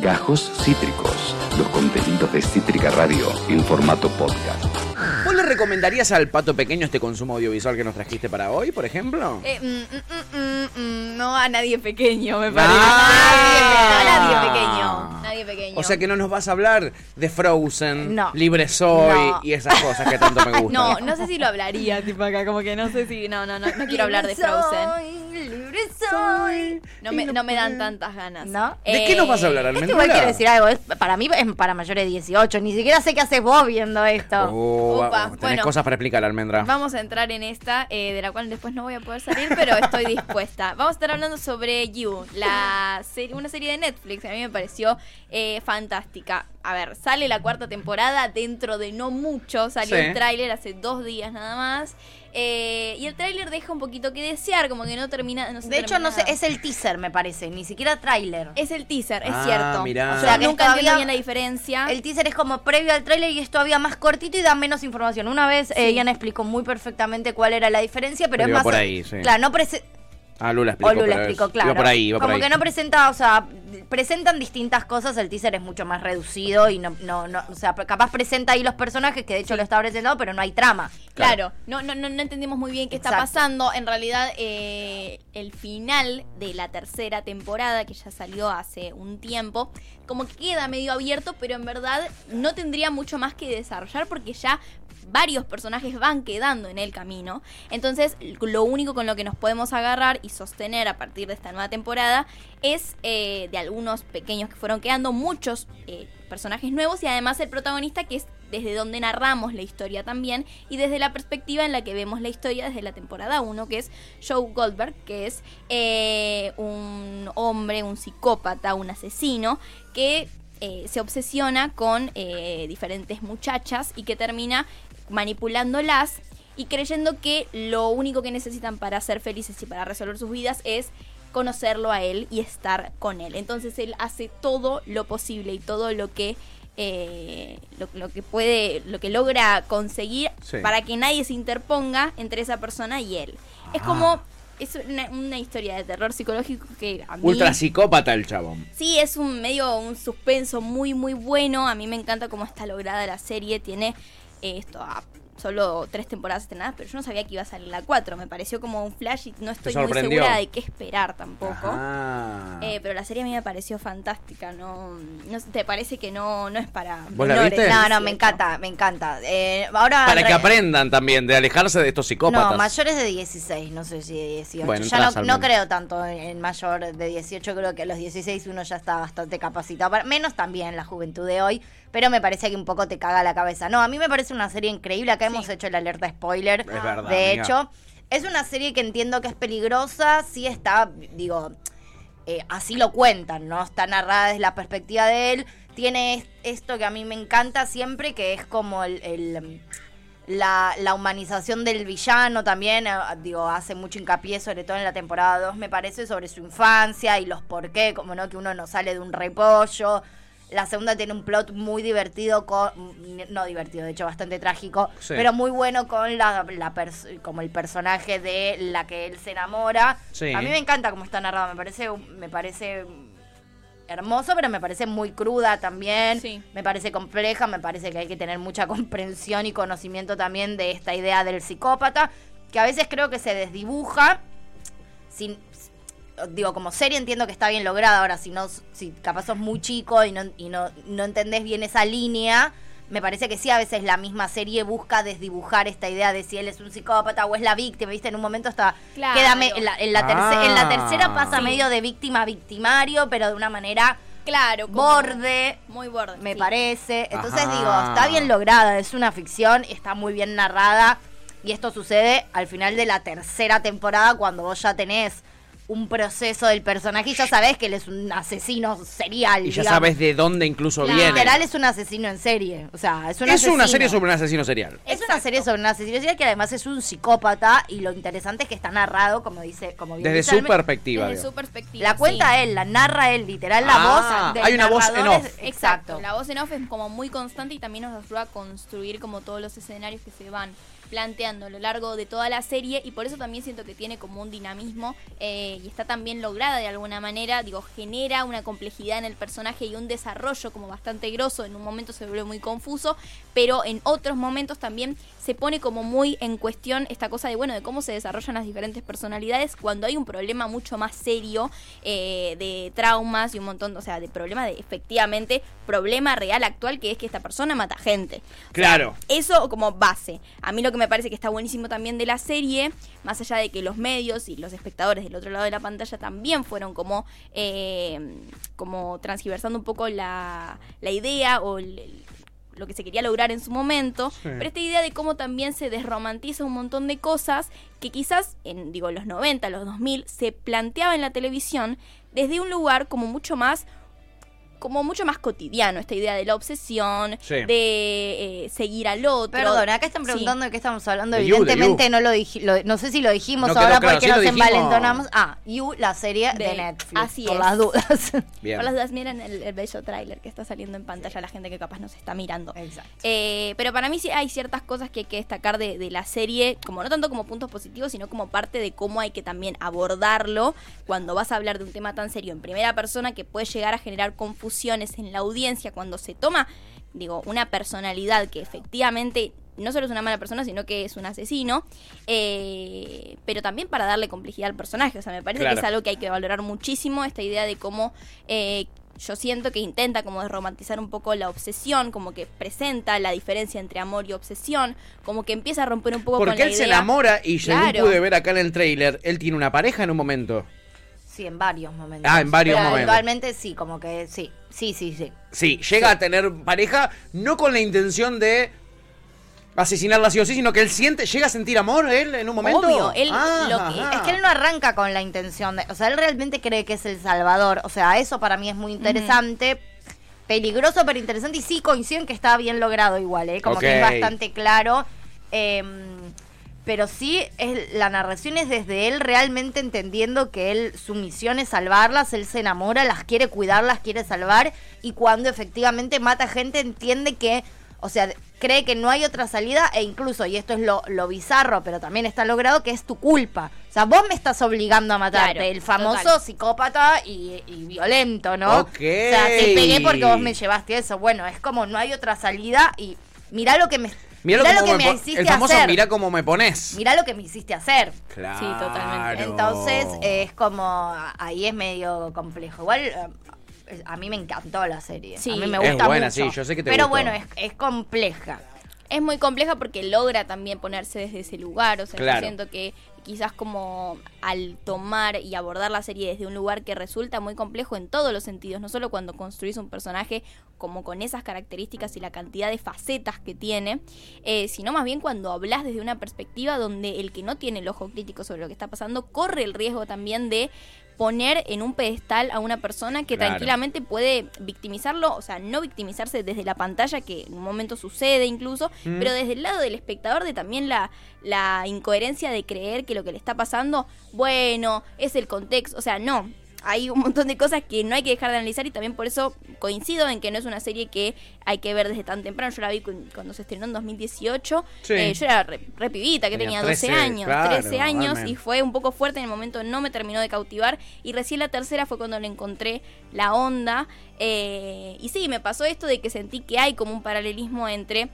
Gajos Cítricos, los contenidos de Cítrica Radio en formato podcast. ¿Vos le recomendarías al pato pequeño este consumo audiovisual que nos trajiste para hoy, por ejemplo? Eh, mm, mm, mm, mm, no a nadie pequeño, me Ah. parece. A nadie pequeño. Pequeño. O sea que no nos vas a hablar de Frozen, No. Libre Soy No. y esas cosas que tanto me gustan. No, no sé si lo hablaría, tipo acá, como que no sé si. No, no, no, no quiero hablar de Frozen. Libre soy. No me, no me dan tantas ganas. ¿No? ¿De qué nos vas a hablar, Es que Almendra? igual quiero decir algo, es- para mí es para mayores de 18, ni siquiera sé qué haces vos viendo esto. Oh, Upa, tenés bueno. cosas para explicar, Almendra. Vamos a entrar en esta, eh, de la cual después no voy a poder salir, pero estoy dispuesta. Vamos a estar hablando sobre You, la serie, una serie de Netflix. A mí me pareció eh, fantástica. A ver, sale la cuarta temporada dentro de no mucho. Salió Sí. el tráiler hace dos días nada más. Eh, y el tráiler deja un poquito que desear, como que no termina. No se De hecho, no sé, es el teaser, me parece, ni siquiera tráiler. Es el teaser, es Ah, cierto. mirá. O sea, que nunca entiendo bien la diferencia. El teaser es como previo al tráiler y es todavía más cortito y da menos información. Una vez eh, Ian explicó muy perfectamente cuál era la diferencia, pero Pero es más... por ahí, sí. Claro, no Ah, Lula explicó. O Lula pero explicó, es- claro. Iba por ahí, iba por Como ahí. que no presenta, o sea, presentan distintas cosas, el teaser es mucho más reducido y no, no, no, o sea, capaz presenta ahí los personajes, que de hecho lo está presentando, pero no hay trama. Claro, no, no, no, no entendimos muy bien qué está Exacto. pasando. En realidad, eh, el final de la tercera temporada, que ya salió hace un tiempo, como que queda medio abierto, pero en verdad no tendría mucho más que desarrollar porque ya varios personajes van quedando en el camino. Entonces, lo único con lo que nos podemos agarrar y sostener a partir de esta nueva temporada es eh, de algunos pequeños que fueron quedando, muchos eh, personajes nuevos y además el protagonista que es desde donde narramos la historia también y desde la perspectiva en la que vemos la historia desde la temporada 1, que es Joe Goldberg, que es eh, un hombre, un psicópata, un asesino, que eh, se obsesiona con eh, diferentes muchachas y que termina manipulándolas y creyendo que lo único que necesitan para ser felices y para resolver sus vidas es conocerlo a él y estar con él. Entonces él hace todo lo posible y todo lo que eh, lo, lo que puede, lo que logra conseguir Sí. para que nadie se interponga entre esa persona y él. Es Ah. como es una, una historia de terror psicológico que a mí Ultra psicópata el chabón. Sí, es un medio un suspenso muy muy bueno. A mí me encanta cómo está lograda la serie. Tiene eh, esto solo tres temporadas estrenadas, pero yo no sabía que iba a salir la cuatro. Me pareció como un flash y no estoy muy segura de qué esperar tampoco. Eh, pero la serie a mí me pareció fantástica. No, te parece que no no es para ¿Vos la menores, viste? No, no, me encanta, me encanta. Eh, ahora Para que re- aprendan también de alejarse de estos psicópatas. No, mayores de 16, no sé si de 18. Bueno, ya no, no creo tanto en, mayor de 18, creo que a los 16 uno ya está bastante capacitado. menos también la juventud de hoy, pero me parece que un poco te caga la cabeza. No, a mí me parece una serie increíble. Acá hemos hecho el alerta spoiler. Es verdad, De hecho, es una serie que entiendo que es peligrosa, sí está, digo, eh, así lo cuentan, ¿no? Está narrada desde la perspectiva de él. Tiene es- esto que a mí me encanta siempre, que es como el, el, la, la humanización del villano también, eh, digo, hace mucho hincapié, sobre todo en la temporada 2, me parece, sobre su infancia y los por qué, como no, que uno no sale de un repollo. La segunda tiene un plot muy divertido, con, no divertido, de hecho bastante trágico, Sí. pero muy bueno con la, la pers- como el personaje de la que él se enamora. Sí. A mí me encanta cómo está narrado, me parece, me parece hermoso, pero me parece muy cruda también. Sí. Me parece compleja, me parece que hay que tener mucha comprensión y conocimiento también de esta idea del psicópata, que a veces creo que se desdibuja. Sin, digo, como serie entiendo que está bien lograda. Ahora, si no, si capaz sos muy chico y no, y no, no entendés bien esa línea. Me parece que sí, a veces la misma serie busca desdibujar esta idea de si él es un psicópata o es la víctima, ¿viste? En un momento está... Claro. Queda me- en, la, en la terce- en la Ah. tercera pasa Sí. medio de víctima a victimario, pero de una manera Claro, borde, Muy borde. me sí. parece. Entonces Ajá. digo, está bien lograda, es una ficción, está muy bien narrada. Y esto sucede al final de la tercera temporada, cuando vos ya tenés un proceso del personaje y ya sabés que él es un asesino serial. Y ya digamos. sabes de dónde incluso Claro. viene. Literal es un asesino en serie. O sea, es un es una serie sobre un asesino serial. Es una serie sobre un asesino serial que además es un psicópata y lo interesante es que está narrado, como dice, como bien Desde su perspectiva. Desde digo. su perspectiva. La cuenta sí. él, la narra él, literal, la Ah, voz. del hay una voz en off. es- Exacto. La voz en off es como muy constante y también nos ayuda a construir como todos los escenarios que se van planteando a lo largo de toda la serie y por eso también siento que tiene como un dinamismo eh, y está también lograda de alguna manera, digo, genera una complejidad en el personaje y un desarrollo como bastante grosso, en un momento se vuelve muy confuso, pero en otros momentos también se pone como muy en cuestión esta cosa de, bueno, de cómo se desarrollan las diferentes personalidades cuando hay un problema mucho más serio eh, de traumas y un montón, o sea, de problemas de efectivamente problema real actual que es que esta persona mata gente. O sea, Claro. eso como base. A mí lo que me parece que está buenísimo también de la serie, más allá de que los medios y los espectadores del otro lado de la pantalla también fueron como, eh, como transgiversando un poco la, la idea o el- lo que se quería lograr en su momento, pero esta idea de cómo también se desromantiza un montón de cosas que quizás en digo los 90, los 2000 se planteaba en la televisión desde un lugar como mucho más como mucho más cotidiano esta idea de la obsesión, Sí. de eh, seguir al otro. Perdón, acá están Sí. preguntando de qué estamos hablando. Evidentemente You. no lo no sé si lo dijimos No ahora claro, porque sí nos envalentonamos. Ah, You, la serie de, De- Netflix. así por es. las dudas. Bien. Por las dudas, miren el, el bello tráiler que está saliendo en pantalla, la gente que capaz nos está mirando. Exacto. Eh, pero para mí sí hay ciertas cosas que hay que destacar de, de la serie, como no tanto como puntos positivos, sino como parte de cómo hay que también abordarlo cuando vas a hablar de un tema tan serio en primera persona que puede llegar a generar en la audiencia cuando se toma, digo, una personalidad que efectivamente no solo es una mala persona, sino que es un asesino, eh, pero también para darle complejidad al personaje. O sea, me parece Claro. que es algo que hay que valorar muchísimo, esta idea de cómo eh, yo siento que intenta como desromantizar un poco la obsesión, como que presenta la diferencia entre amor y obsesión, como que empieza a romper un poco con Porque la él se enamora y según Claro. pude ver acá en el trailer, él tiene una pareja en un momento. Sí, en varios momentos. Ah, en varios Pero momentos. Actualmente sí, como que sí. Sí, sí, sí. Sí, llega a tener pareja no con la intención de asesinarla sí o sí, sino que él siente, llega a sentir amor él en un momento. Obvio, él Ah, lo que-. Es que él no arranca con la intención de. O sea, él realmente cree que es el Salvador. O sea, eso para mí es muy interesante. Peligroso, pero interesante. Y sí coinciden que está bien logrado igual, ¿eh? Como que es bastante claro. Em, pero sí, es, la narración es desde él realmente entendiendo que él, su misión es salvarlas, él se enamora, las quiere cuidar, las quiere salvar. Y cuando efectivamente mata gente, entiende que. O sea, cree que no hay otra salida e incluso, y esto es lo, lo bizarro, pero también está logrado, que es tu culpa. O sea, vos me estás obligando a matarte. Claro, el famoso total. psicópata y, y violento, ¿no? Ok. O sea, te pegué porque vos me llevaste eso. Bueno, es como no hay otra salida y mirá lo que me, Cómo lo que me me, hiciste el famoso hacer. mirá cómo me pones. Mirá lo que me hiciste hacer. Claro. Sí, totalmente. Entonces es como, ahí es medio complejo. Igual eh, a mí me encantó la serie. Sí. a mí me Es gusta buena, mucho. sí, yo sé que te Pero gustó. bueno, es, es compleja. es muy compleja porque logra también ponerse desde ese lugar. O sea, Claro. yo siento que quizás como al tomar y abordar la serie desde un lugar que resulta muy complejo en todos los sentidos, no solo cuando construís un personaje como con esas características y la cantidad de facetas que tiene, eh, sino más bien cuando hablas desde una perspectiva donde el que no tiene el ojo crítico sobre lo que está pasando corre el riesgo también de poner en un pedestal a una persona que Claro. tranquilamente puede victimizarlo, o sea, no victimizarse desde la pantalla, que en un momento sucede incluso, Mm. pero desde el lado del espectador de también la, la incoherencia de creer que lo que le está pasando, bueno, es el contexto, o sea, no. Hay un montón de cosas que no hay que dejar de analizar y también por eso coincido en que no es una serie que hay que ver desde tan temprano. Yo la vi cu- cuando se estrenó en 2018. Sí. Eh, yo era re, re pibita, que Tenía tenía 12 13, años, claro, 13 años amén. y fue un poco fuerte en el momento, no me terminó de cautivar y recién la tercera fue cuando le encontré la onda eh, y sí, me pasó esto de que sentí que hay como un paralelismo entre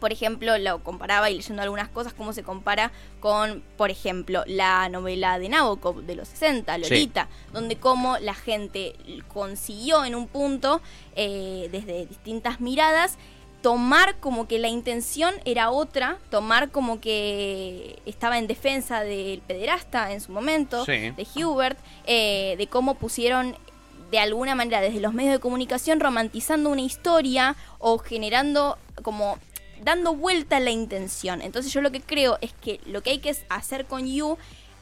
por ejemplo, lo comparaba y leyendo algunas cosas, cómo se compara con, por ejemplo, la novela de Nabokov de los 60, Lolita, donde cómo la gente consiguió en un punto, eh, desde distintas miradas, tomar como que la intención era otra, tomar como que estaba en defensa del pederasta en su momento, Sí. de Hubert, eh, de cómo pusieron de alguna manera desde los medios de comunicación romantizando una historia o generando como dando vuelta a la intención. Entonces yo lo que creo es que lo que hay que hacer con You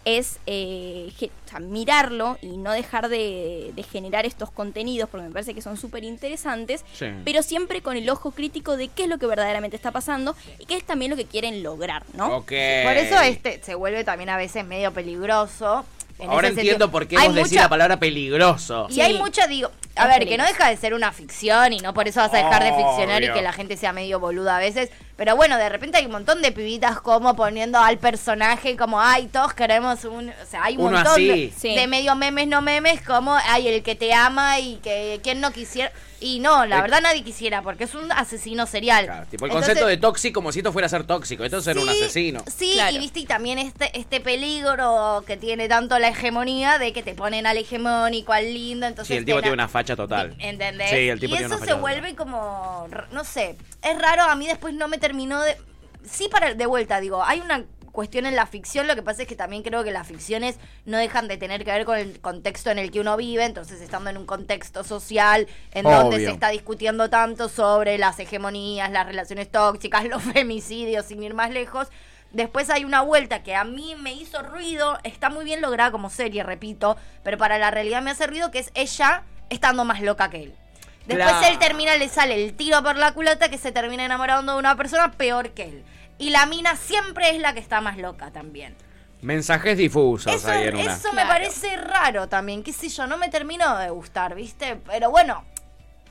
es eh, ge- o sea, mirarlo y no dejar de, de generar estos contenidos porque me parece que son súper interesantes, Sí. pero siempre con el ojo crítico de qué es lo que verdaderamente está pasando y qué es también lo que quieren lograr, ¿no? Por eso este se vuelve también a veces medio peligroso. En Ahora entiendo sentido. por qué Hay vos decís la palabra peligroso. Y Sí. hay mucha, digo, A ver, que no deja de ser una ficción y no por eso vas a dejar de ficcionar y que la gente sea medio boluda a veces. Pero bueno, de repente hay un montón de pibitas como poniendo al personaje como, ay, todos queremos un... O sea, hay un Uno montón así. de, Sí. de medio memes, no memes, como, ay, el que te ama y que quien no quisiera... Y no, la Eh, verdad nadie quisiera, porque es un asesino serial. Claro, tipo el Entonces- concepto de tóxico como si esto fuera a ser tóxico. Esto es ser un asesino. Sí, Claro. y viste, y también este, este peligro que tiene tanto la hegemonía de que te ponen al hegemónico, al lindo, entonces... Sí, el tipo tiene una facha total. ¿Entendés? Sí, el tipo y tiene eso una se facha vuelve total. como, no sé, es raro, a mí después no me terminó de... Sí, para de vuelta, digo, hay una cuestión en la ficción, lo que pasa es que también creo que las ficciones no dejan de tener que ver con el contexto en el que uno vive, entonces estando en un contexto social en donde se está discutiendo tanto sobre las hegemonías, las relaciones tóxicas, los femicidios, sin ir más lejos. Después hay una vuelta que a mí me hizo ruido, está muy bien lograda como serie, repito, pero para la realidad me hace ruido que es ella estando más loca que él. Después Claro. él termina, le sale el tiro por la culata que se termina enamorando de una persona peor que él. Y la mina siempre es la que está más loca también. Mensajes difusos Eso, ahí en una. eso me Claro. parece raro también, qué sé yo, no me terminó de gustar, ¿viste? Pero bueno,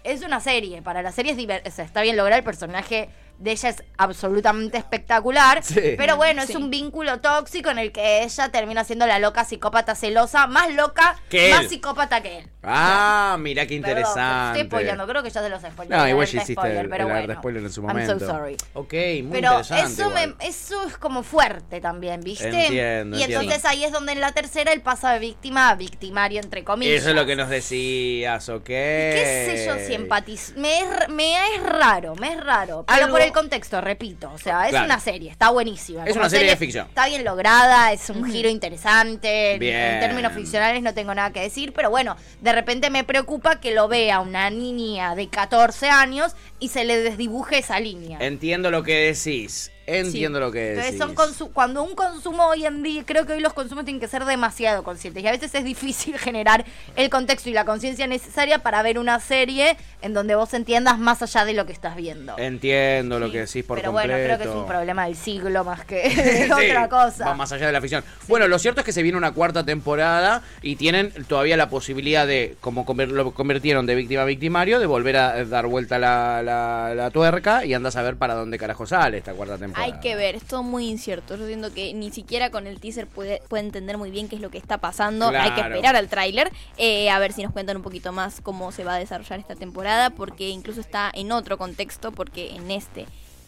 es una serie, para la serie es o sea, está bien lograr el personaje de ella es absolutamente espectacular, Sí. pero bueno, es Sí. un vínculo tóxico en el que ella termina siendo la loca psicópata celosa, más loca, Que más él. psicópata que él. Ah, mira qué Perdón, interesante. estoy spoileando, creo que ya te los spoilé. No, igual ya hiciste spoiler, el, pero el bueno. spoiler en su I'm momento. so sorry. Ok, muy Pero interesante. eso, me- eso es como fuerte también, ¿viste? Entiendo, y entiendo. entonces ahí es donde en la tercera él pasa de víctima a victimario, entre comillas. Eso es lo que nos decías, ok. ¿Qué sé yo si empatizo? Me es, me es raro, me es raro. Pero Algo- por el contexto, repito. O sea, es Claro. una serie, está buenísima. Es Como una serie de ficción. Está bien lograda, es un giro interesante. Bien. En términos ficcionales no tengo nada que decir, pero bueno, de repente me preocupa que lo vea una niña de 14 años y se le desdibuje esa línea. Entiendo lo que decís. Entiendo lo que decís. Entonces son consu- cuando un consumo hoy en día, creo que hoy los consumos tienen que ser demasiado conscientes y a veces es difícil generar el contexto y la conciencia necesaria para ver una serie en donde vos entiendas más allá de lo que estás viendo. Entiendo lo que decís por Pero completo. bueno, creo que es un problema del siglo más que de Sí, otra cosa. Va más allá de la ficción. Bueno, lo cierto es que se viene una cuarta temporada y tienen todavía la posibilidad de, como lo convirtieron de víctima a victimario, de volver a dar vuelta la, la- la tuerca y andas a ver para dónde carajo sale esta cuarta temporada. Hay que ver, es todo muy incierto. Yo siento que ni siquiera con el teaser puede, puede entender muy bien qué es lo que está pasando. Hay que esperar al tráiler, eh, a ver si nos cuentan un poquito más cómo se va a desarrollar esta temporada, porque incluso está en otro contexto, porque en este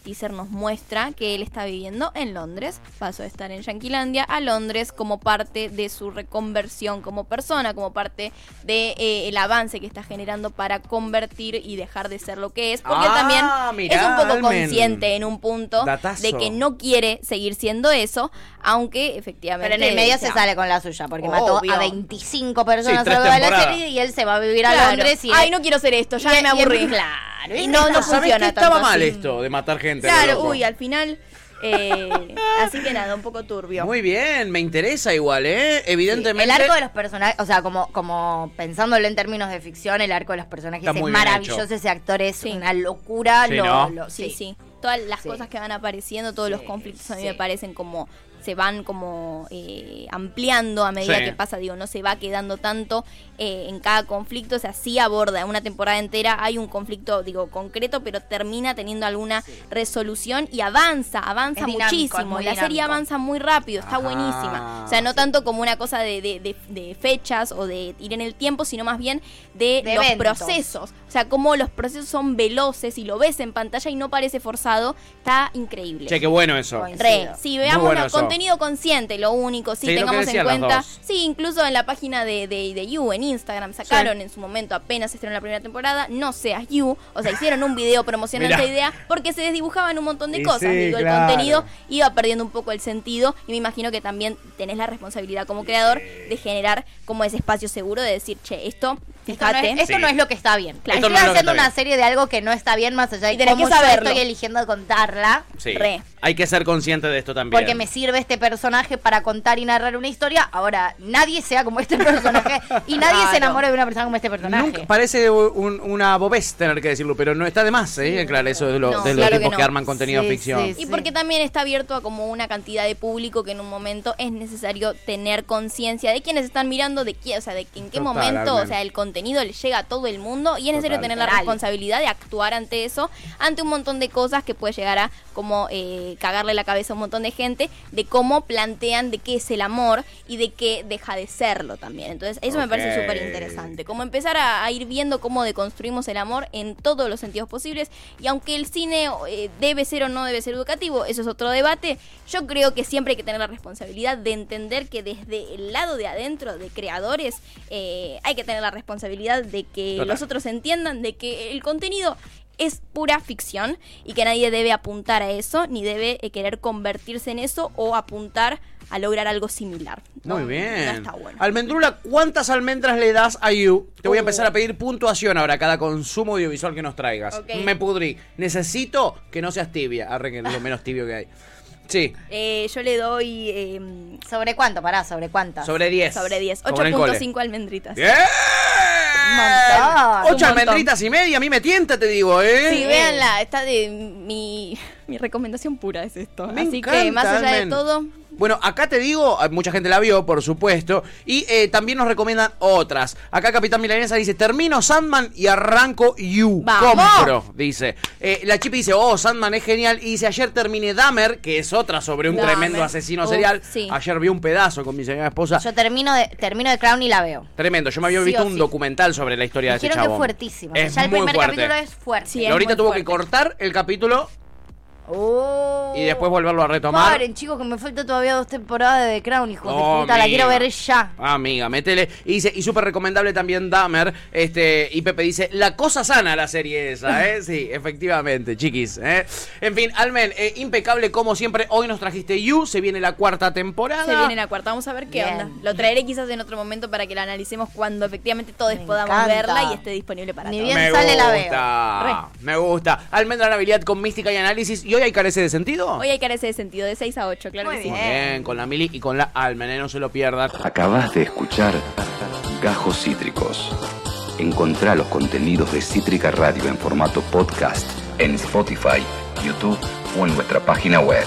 teaser nos muestra que él está viviendo en Londres, pasó de estar en Yanquilandia a Londres como parte de su reconversión como persona, como parte de eh, el avance que está generando para convertir y dejar de ser lo que es, porque Ah, también mirá, es un poco Almen. consciente en un punto Datazo. de que no quiere seguir siendo eso, aunque efectivamente. Pero en el medio sea, se sale con la suya, porque mató a 25 personas Sí, tres a lo largo de la serie y él se va a vivir a claro. Londres y... Ay, no quiero ser esto, ya y- me y- aburrí. claro. Y no, no ¿Sabés funciona que estaba tanto mal así. esto de matar gente? Lo Claro, loco? uy, al final. eh, así que nada, un poco turbio. Muy bien, me interesa igual, ¿eh? Evidentemente. El arco de los personajes, o sea, como, como pensándolo en términos de ficción, el arco de los personajes es maravilloso. hecho. Ese actor es Sí. una locura. Sí, lo- ¿no? lo- Sí, sí. Todas las Sí. cosas que van apareciendo, todos los Sí, conflictos a mí sí. me parecen como se van como eh, ampliando a medida Sí. que pasa, digo, no se va quedando tanto eh, en cada conflicto, o sea, sí aborda una temporada entera, hay un conflicto, digo, concreto, pero termina teniendo alguna resolución y avanza, avanza dinámico, muchísimo, la serie avanza muy rápido, está Ajá, buenísima, o sea, no sí. tanto como una cosa de, de- de- de fechas o de ir en el tiempo, sino más bien de, De los eventos. procesos, o sea, cómo los procesos son veloces y lo ves en pantalla y no parece forzado, está increíble. Che, qué bueno eso. Re, sí, veamos bueno contenido consciente, lo único, sí, tengamos en cuenta. Sí, incluso en la página de, de, de You, en Instagram, sacaron en su momento, apenas estrenó la primera temporada, no seas You, o sea, hicieron un video promocionando esa idea porque se desdibujaban un montón de Y cosas. sí, Digo, claro. el contenido iba perdiendo un poco el sentido y me imagino que también tenés la responsabilidad como creador de generar como ese espacio seguro de decir, che, esto, Esto, no es, esto Sí. no es lo que está bien. Claro. Esto no Estoy es lo que haciendo una bien. serie de algo que no está bien más allá de cómo que saberlo. yo estoy eligiendo contarla. Sí. Re. Hay que ser consciente de esto también. porque me sirve este personaje para contar y narrar una historia. Ahora, nadie sea como este personaje y nadie Claro. se enamore de una persona como este personaje. Nunca parece un- una bobés tener que decirlo, pero no está de más, ¿eh? Claro, eso de, lo- No, de los claro tipos que, no. arman contenido Sí, ficción. sí, Y porque también está abierto a como una cantidad de público que en un momento es necesario tener conciencia de quiénes están mirando, de quién, o sea, de en qué Total, momento, o sea, el contenido le llega a todo el mundo y es necesario Total. tener la responsabilidad de actuar ante eso, ante un montón de cosas que puede llegar a como eh, cagarle la cabeza a un montón de gente, de cómo plantean de qué es el amor y de qué deja de serlo también. Entonces, eso me parece súper interesante. Como empezar a, a ir viendo cómo deconstruimos el amor en todos los sentidos posibles. Y aunque el cine eh, debe ser o no debe ser educativo, eso es otro debate. Yo creo que siempre hay que tener la responsabilidad de entender que desde el lado de adentro, de creadores, eh, hay que tener la responsabilidad de que Total. los otros entiendan de que el contenido es pura ficción y que nadie debe apuntar a eso, ni debe eh, querer convertirse en eso o apuntar a lograr algo similar. Muy bien. No está bueno. Almendrula, ¿cuántas almendras le das a You? Te voy a Uh. empezar a pedir puntuación ahora cada consumo audiovisual que nos traigas. Me pudrí. Necesito que no seas tibia. Arre que es lo menos tibio que hay. Sí, Eh, yo le doy eh, ¿Sobre cuánto? Pará, ¿sobre cuántas? sobre 10. sobre 10. Como en el cole. 8.5 almendritas. ¡Bien! Montón. Ocho almendritas y media, a mí me tienta, te digo, ¿eh? Sí, véanla, está de mi, mi recomendación pura es esto. Me Así encanta, que más allá de todo, Bueno, acá te digo, eh, mucha gente la vio, por supuesto, y eh, también nos recomiendan otras. Acá Capitán Milanesa dice, termino Sandman y arranco You. ¡Vamos! Compro, dice. Eh, la Chipi dice, oh, Sandman es genial. Y dice, ayer terminé Dahmer, que es otra sobre un Dahmer. tremendo asesino Uf, serial. sí. Ayer vi un pedazo con mi señora esposa. Yo termino de, termino de Crown y la veo. Tremendo, yo me había Sí visto un sí. documental sobre la historia de ese Dijeron que chavo. es fuertísimo. Es ya el primer fuerte. capítulo es fuerte. Ahorita tuvo que cortar el capítulo Oh. y después volverlo a retomar. Paren, chicos, que me falta todavía dos temporadas de Crown, hijo Oh, de puta. La quiero ver ya. Amiga, métele. Y dice, y súper recomendable también Dahmer. Este, y Pepe dice, la cosa sana la serie esa, ¿eh? Sí, efectivamente, chiquis, ¿eh? En fin, Almen, eh, impecable como siempre. Hoy nos trajiste You, se viene la cuarta temporada. se viene la cuarta. Vamos a ver qué Bien. onda. Lo traeré quizás en otro momento para que la analicemos cuando efectivamente todos Me podamos encanta. verla y esté disponible para Ni todos. bien me sale, la gusta, me gusta. Almendra habilidad con mística y análisis. ¿Y hoy hay carece de sentido? Hoy hay carece de sentido, de 6 a 8, claro Muy que sí. Muy bien, con la Mili y con la Almen, ¿eh? no se lo pierdan. Acabas de escuchar Gajos Cítricos. Encontrá los contenidos de Cítrica Radio en formato podcast en Spotify, YouTube o en nuestra página web.